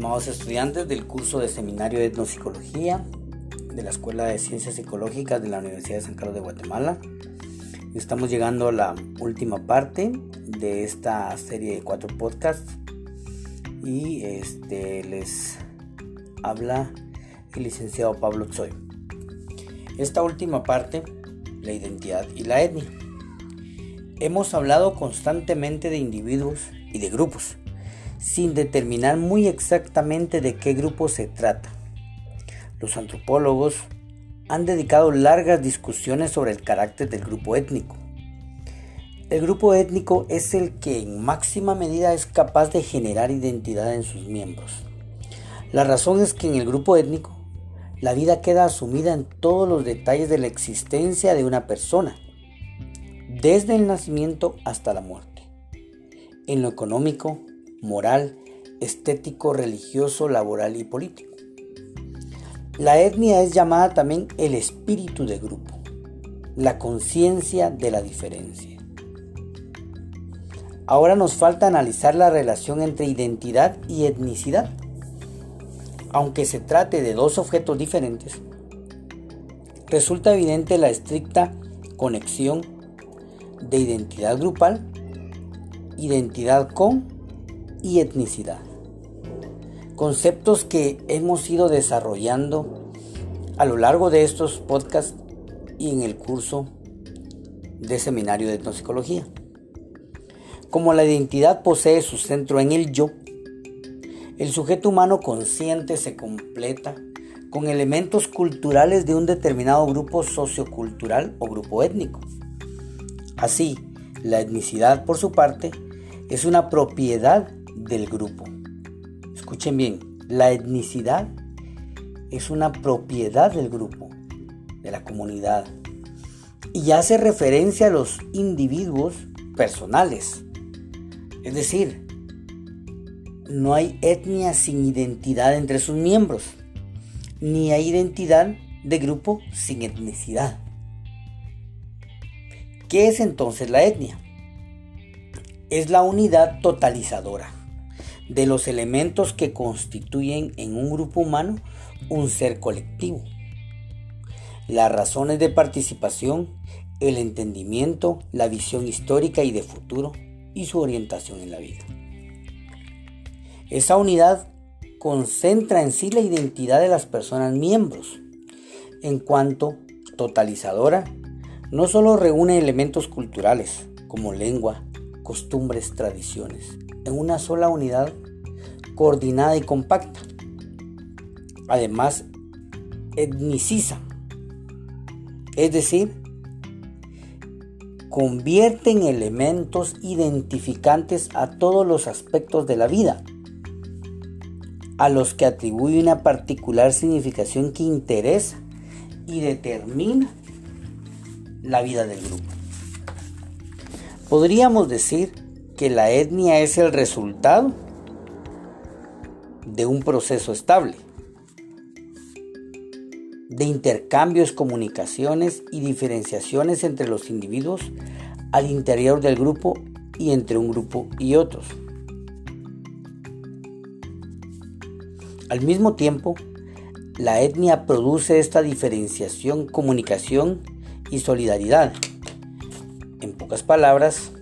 Estimados estudiantes del curso de Seminario de Etnopsicología de la Escuela de Ciencias Psicológicas de la Universidad de San Carlos de Guatemala, estamos llegando a la última parte de esta serie de cuatro podcasts y este les habla el licenciado Pablo Tsoy. Esta última parte, la identidad y la etnia. Hemos hablado constantemente de individuos y de grupos sin determinar muy exactamente de qué grupo se trata. Los antropólogos han dedicado largas discusiones sobre el carácter del grupo étnico. El grupo étnico es el que en máxima medida es capaz de generar identidad en sus miembros. La razón es que en el grupo étnico la vida queda asumida en todos los detalles de la existencia de una persona, desde el nacimiento hasta la muerte, en lo económico, moral, estético, religioso, laboral y político. La etnia es llamada también el espíritu de grupo, la conciencia de la diferencia. Ahora nos falta analizar la relación entre identidad y etnicidad. Aunque se trate de dos objetos diferentes, resulta evidente la estricta conexión de identidad grupal, identidad con y etnicidad. Conceptos que hemos ido desarrollando a lo largo de estos podcasts y en el curso de seminario de etnopsicología. Como la identidad posee su centro en el yo, el sujeto humano consciente se completa con elementos culturales de un determinado grupo sociocultural o grupo étnico. Así, la etnicidad, por su parte, es una propiedad del grupo. Escuchen bien, la etnicidad es una propiedad del grupo, de la comunidad, y hace referencia a los individuos personales. Es decir, no hay etnia sin identidad entre sus miembros, ni hay identidad de grupo sin etnicidad. ¿Qué es entonces la etnia? Es la unidad totalizadora de los elementos que constituyen en un grupo humano un ser colectivo. Las razones de participación, el entendimiento, la visión histórica y de futuro y su orientación en la vida. Esa unidad concentra en sí la identidad de las personas miembros. En cuanto totalizadora, no solo reúne elementos culturales como lengua, costumbres, tradiciones, en una sola unidad coordinada y compacta. Además, etniciza, es decir, convierte en elementos identificantes a todos los aspectos de la vida, a los que atribuye una particular significación que interesa y determina la vida del grupo. Podríamos decir que la etnia es el resultado de un proceso estable, de intercambios, comunicaciones y diferenciaciones entre los individuos al interior del grupo y entre un grupo y otros. Al mismo tiempo, la etnia produce esta diferenciación, comunicación y solidaridad. En pocas palabras,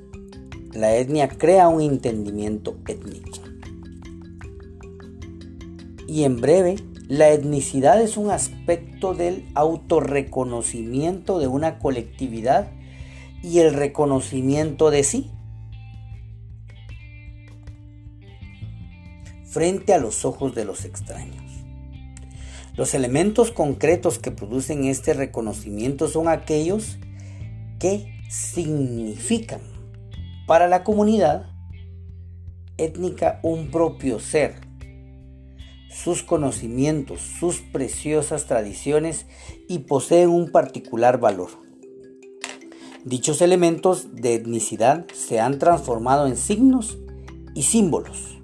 la etnia crea un entendimiento étnico. Y en breve, la etnicidad es un aspecto del autorreconocimiento de una colectividad y el reconocimiento de sí. frente a los ojos de los extraños. Los elementos concretos que producen este reconocimiento son aquellos que significan para la comunidad étnica un propio ser, sus conocimientos, sus preciosas tradiciones y poseen un particular valor. Dichos elementos de etnicidad se han transformado en signos y símbolos,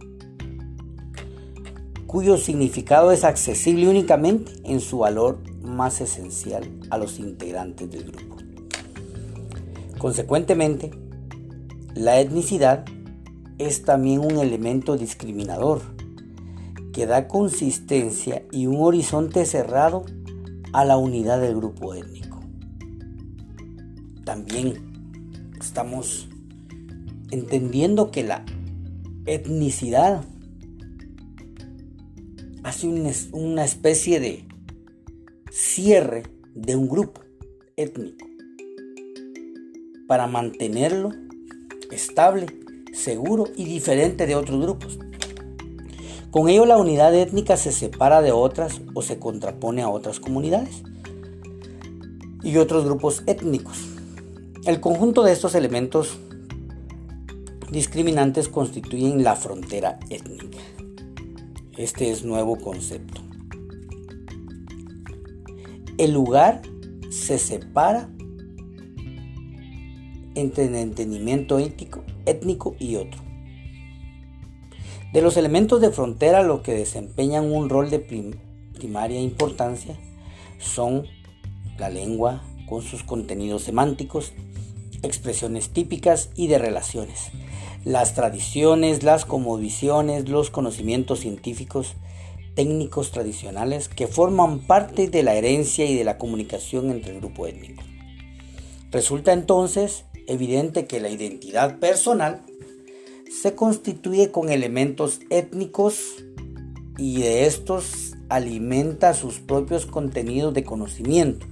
cuyo significado es accesible únicamente en su valor más esencial a los integrantes del grupo. Consecuentemente, la etnicidad es también un elemento discriminador que da consistencia y un horizonte cerrado a la unidad del grupo étnico. También estamos entendiendo que la etnicidad hace una especie de cierre de un grupo étnico para mantenerlo estable, seguro y diferente de otros grupos. Con ello la unidad étnica se separa de otras o se contrapone a otras comunidades y otros grupos étnicos. El conjunto de estos elementos discriminantes constituyen la frontera étnica. Este es nuevo concepto. El lugar se separa entre el entendimiento étnico y otro. De los elementos de frontera, los que desempeñan un rol de primaria importancia son la lengua con sus contenidos semánticos, expresiones típicas y de relaciones, las tradiciones, las comovisiones, los conocimientos científicos, técnicos tradicionales que forman parte de la herencia y de la comunicación entre el grupo étnico. Resulta entonces evidente que la identidad personal se constituye con elementos étnicos y de estos alimenta sus propios contenidos de conocimiento,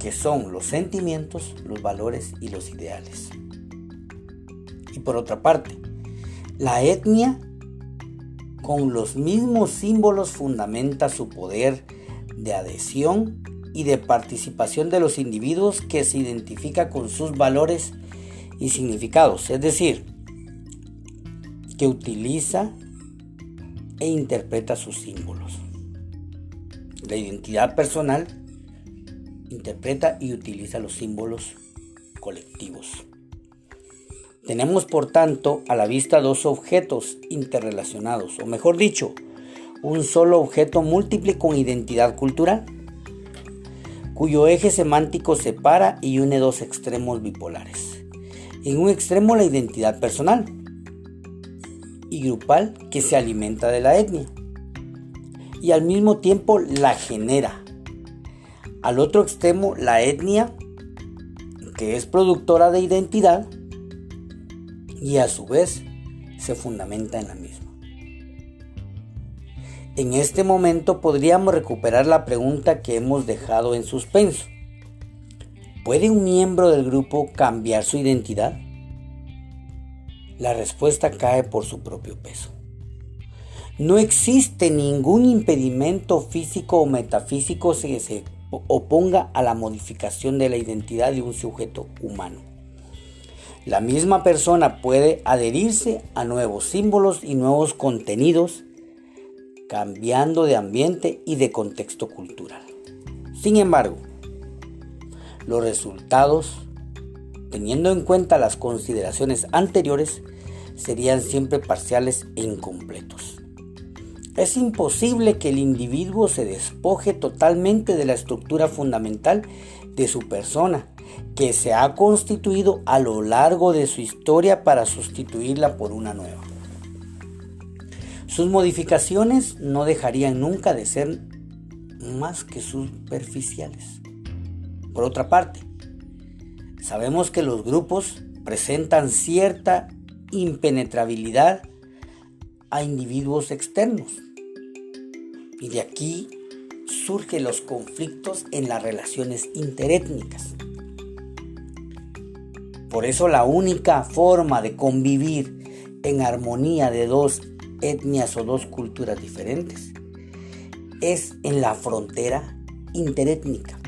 que son los sentimientos, los valores y los ideales. Y por otra parte, la etnia con los mismos símbolos fundamenta su poder de adhesión y de participación de los individuos que se identifica con sus valores y significados, es decir, que utiliza e interpreta sus símbolos. La identidad personal interpreta y utiliza los símbolos colectivos. Tenemos por tanto a la vista dos objetos interrelacionados, o mejor dicho, un solo objeto múltiple con identidad cultural, cuyo eje semántico separa y une dos extremos bipolares. En un extremo la identidad personal, y grupal que se alimenta de la etnia y al mismo tiempo la genera. Al otro extremo la etnia que es productora de identidad y a su vez se fundamenta en la misma. En este momento podríamos recuperar la pregunta que hemos dejado en suspenso. ¿Puede un miembro del grupo cambiar su identidad? la respuesta cae por su propio peso. No existe ningún impedimento físico o metafísico que se oponga a la modificación de la identidad de un sujeto humano. La misma persona puede adherirse a nuevos símbolos y nuevos contenidos, cambiando de ambiente y de contexto cultural. Sin embargo, los resultados teniendo en cuenta las consideraciones anteriores, serían siempre parciales e incompletos. Es imposible que el individuo se despoje totalmente de la estructura fundamental de su persona, que se ha constituido a lo largo de su historia para sustituirla por una nueva. Sus modificaciones no dejarían nunca de ser más que superficiales. Por otra parte, Sabemos que los grupos presentan cierta impenetrabilidad a individuos externos. Y de aquí surgen los conflictos en las relaciones interétnicas. Por eso la única forma de convivir en armonía de dos etnias o dos culturas diferentes es en la frontera interétnica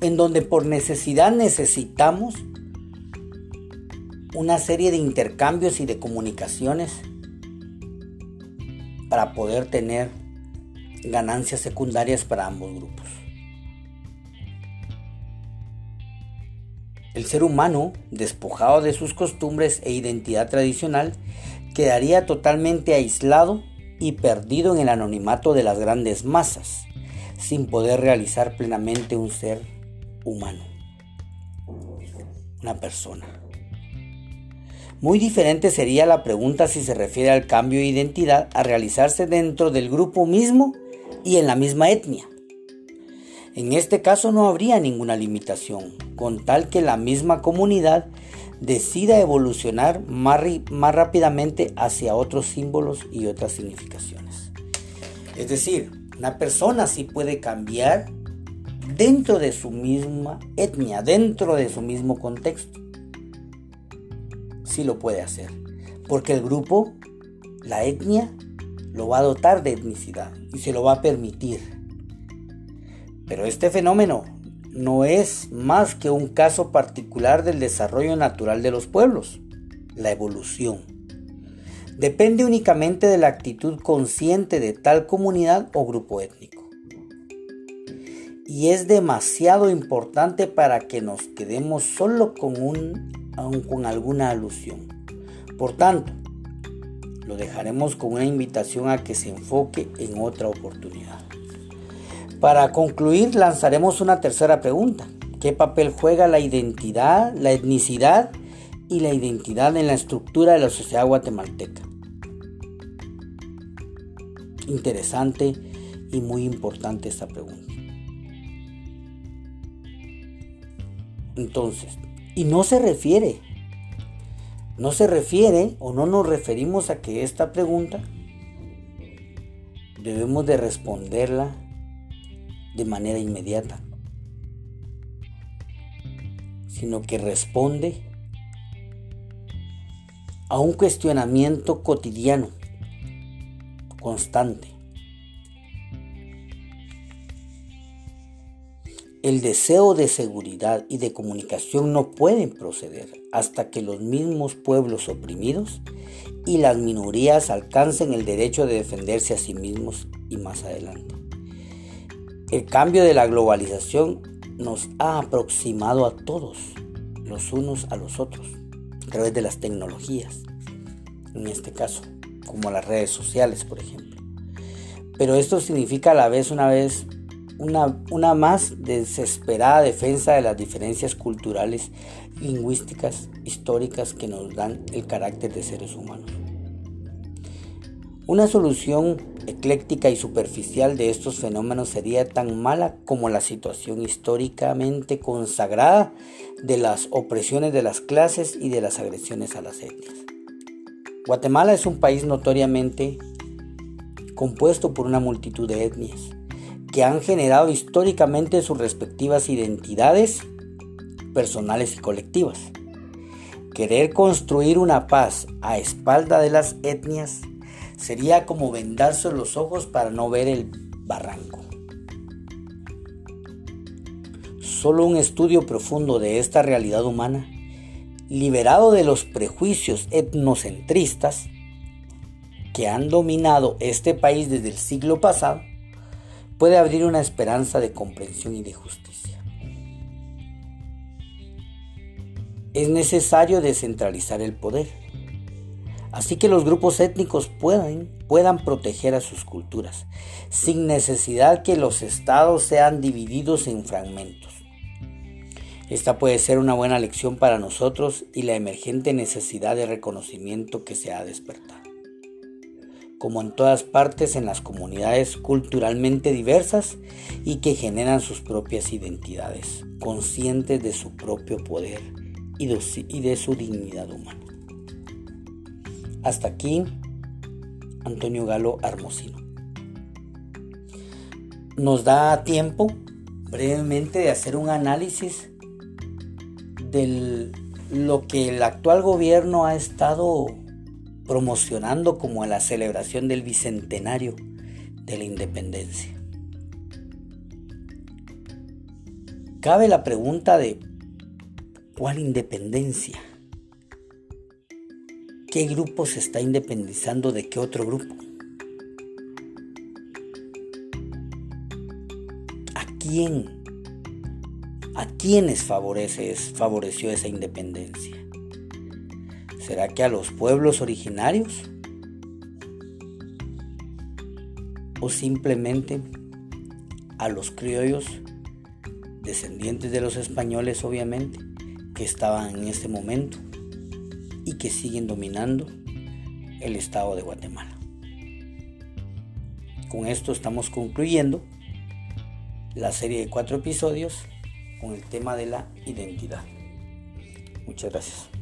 en donde por necesidad necesitamos una serie de intercambios y de comunicaciones para poder tener ganancias secundarias para ambos grupos. El ser humano, despojado de sus costumbres e identidad tradicional, quedaría totalmente aislado y perdido en el anonimato de las grandes masas, sin poder realizar plenamente un ser humano, una persona. Muy diferente sería la pregunta si se refiere al cambio de identidad a realizarse dentro del grupo mismo y en la misma etnia. En este caso no habría ninguna limitación, con tal que la misma comunidad decida evolucionar más, más rápidamente hacia otros símbolos y otras significaciones. Es decir, una persona sí puede cambiar dentro de su misma etnia, dentro de su mismo contexto. Sí lo puede hacer, porque el grupo, la etnia, lo va a dotar de etnicidad y se lo va a permitir. Pero este fenómeno no es más que un caso particular del desarrollo natural de los pueblos, la evolución. Depende únicamente de la actitud consciente de tal comunidad o grupo étnico. Y es demasiado importante para que nos quedemos solo con, un, con alguna alusión. Por tanto, lo dejaremos con una invitación a que se enfoque en otra oportunidad. Para concluir, lanzaremos una tercera pregunta. ¿Qué papel juega la identidad, la etnicidad y la identidad en la estructura de la sociedad guatemalteca? Interesante y muy importante esta pregunta. Entonces, y no se refiere, no se refiere o no nos referimos a que esta pregunta debemos de responderla de manera inmediata, sino que responde a un cuestionamiento cotidiano, constante. El deseo de seguridad y de comunicación no pueden proceder hasta que los mismos pueblos oprimidos y las minorías alcancen el derecho de defenderse a sí mismos y más adelante. El cambio de la globalización nos ha aproximado a todos, los unos a los otros, a través de las tecnologías, en este caso, como las redes sociales, por ejemplo. Pero esto significa a la vez una vez una, una más desesperada defensa de las diferencias culturales, lingüísticas, históricas que nos dan el carácter de seres humanos. Una solución ecléctica y superficial de estos fenómenos sería tan mala como la situación históricamente consagrada de las opresiones de las clases y de las agresiones a las etnias. Guatemala es un país notoriamente compuesto por una multitud de etnias que han generado históricamente sus respectivas identidades personales y colectivas. Querer construir una paz a espalda de las etnias Sería como vendarse los ojos para no ver el barranco. Solo un estudio profundo de esta realidad humana, liberado de los prejuicios etnocentristas que han dominado este país desde el siglo pasado, puede abrir una esperanza de comprensión y de justicia. Es necesario descentralizar el poder así que los grupos étnicos puedan, puedan proteger a sus culturas, sin necesidad que los estados sean divididos en fragmentos. Esta puede ser una buena lección para nosotros y la emergente necesidad de reconocimiento que se ha despertado. Como en todas partes en las comunidades culturalmente diversas y que generan sus propias identidades, conscientes de su propio poder y de su dignidad humana. Hasta aquí, Antonio Galo Armosino. Nos da tiempo brevemente de hacer un análisis de lo que el actual gobierno ha estado promocionando como la celebración del bicentenario de la independencia. Cabe la pregunta de ¿cuál independencia? ¿Qué grupo se está independizando de qué otro grupo? ¿A quién? ¿A quiénes favorece, favoreció esa independencia? ¿Será que a los pueblos originarios? ¿O simplemente a los criollos, descendientes de los españoles obviamente, que estaban en ese momento? Y que siguen dominando el estado de Guatemala. Con esto estamos concluyendo la serie de cuatro episodios con el tema de la identidad. Muchas gracias.